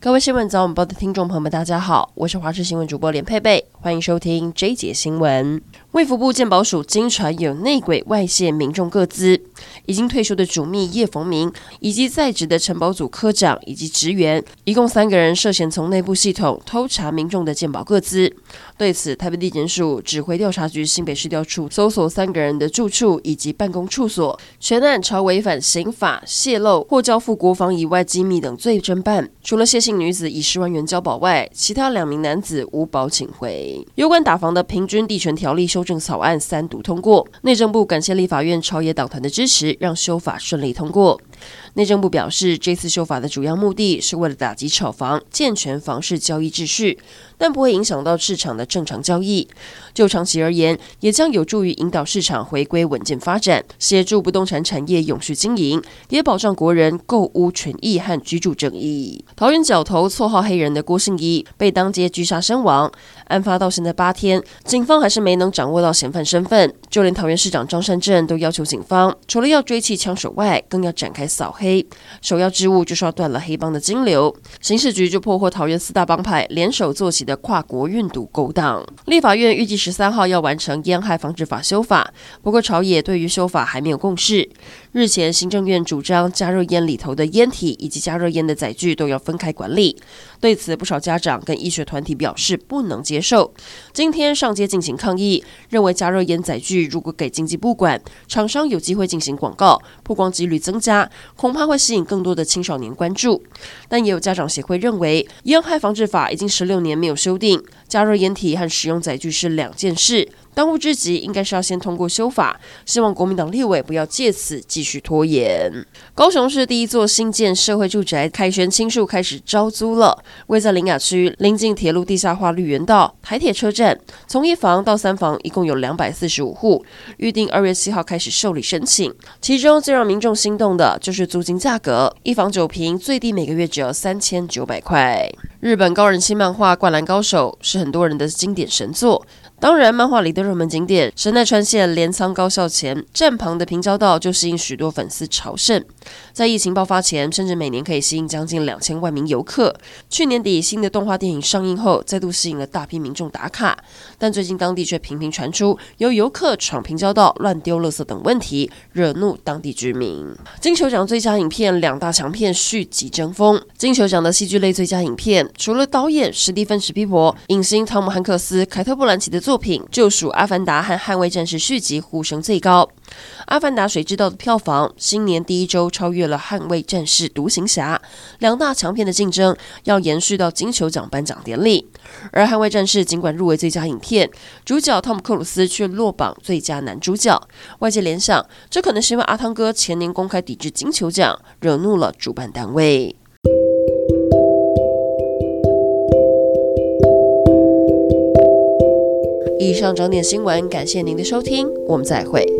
各位新闻早晚报的听众朋友们，大家好，我是华视新闻主播连佩佩，欢迎收听这一节新闻。卫福部健保署惊传有内鬼外泄民众个资，已经退休的主秘叶逢明以及在职的承保组科长以及职员，一共三个人涉嫌从内部系统偷查民众的健保个资。对此，台北地检署指挥调查局新北市调处搜索三个人的住处以及办公处所，全案朝违反刑法、泄露或交付国防以外机密等罪侦办。除了谢姓女子以十万元交保外，其他两名男子无保请回。有关打房的平均地权条例修修正草案三读通过，内政部感谢立法院朝野党团的支持，让修法顺利通过。内政部表示，这次修法的主要目的是为了打击炒房，健全房市交易秩序，但不会影响到市场的正常交易。就长期而言，也将有助于引导市场回归稳健发展，协助不动产产业永续经营，也保障国人购屋权益和居住正义。桃园角头绰号“黑人”的郭姓一被当街狙杀身亡，案发到现在八天，警方还是没能掌握到嫌犯身份。就连桃园市长张善政都要求警方，除了要追缉枪手外，更要展开扫黑。首要之务就是要断了黑帮的金流，刑事局就破获桃园四大帮派联手做起的跨国运毒勾当。立法院预计十三号要完成烟害防治法修法，不过朝野对于修法还没有共识。日前行政院主张加热烟里头的烟体以及加热烟的载具都要分开管理，对此不少家长跟医学团体表示不能接受。今天上街进行抗议，认为加热烟载具如果给经济不管，厂商有机会进行广告，曝光几率增加，恐怕。会吸引更多的青少年关注，但也有家长协会认为，烟害防治法已经十六年没有修订，加热烟体和使用载具是两件事。当务之急应该是要先通过修法，希望国民党立委不要借此继续拖延。高雄市第一座新建社会住宅凯旋青树开始招租了，位在林雅区，临近铁路地下化绿园道、台铁车站，从一房到三房一共有两百四十五户，预定二月七号开始受理申请。其中最让民众心动的就是租金价格，一房九坪，最低每个月只要三千九百块。日本高人气漫画《灌篮高手》是很多人的经典神作。当然，漫画里的热门景点神奈川县镰仓高校前站旁的平交道就吸引许多粉丝朝圣。在疫情爆发前，甚至每年可以吸引将近两千万名游客。去年底，新的动画电影上映后，再度吸引了大批民众打卡。但最近当地却频频传出由游客闯平交道、乱丢垃圾等问题，惹怒当地居民。金球奖最佳影片两大强片续集争锋。金球奖的戏剧类最佳影片，除了导演史蒂芬史匹柏、影星汤姆汉克斯、凯特布兰奇的作品《救赎阿凡达》和《捍卫战士》续集呼声最高。《阿凡达》谁知道的票房，新年第一周超越了《捍卫战士》《独行侠》，两大强片的竞争要延续到金球奖颁奖典礼。而《捍卫战士》尽管入围最佳影片，主角汤姆克鲁斯却落榜最佳男主角。外界联想，这可能是因为阿汤哥前年公开抵制金球奖，惹怒了主办单位。以上整点新闻，感谢您的收听，我们再会。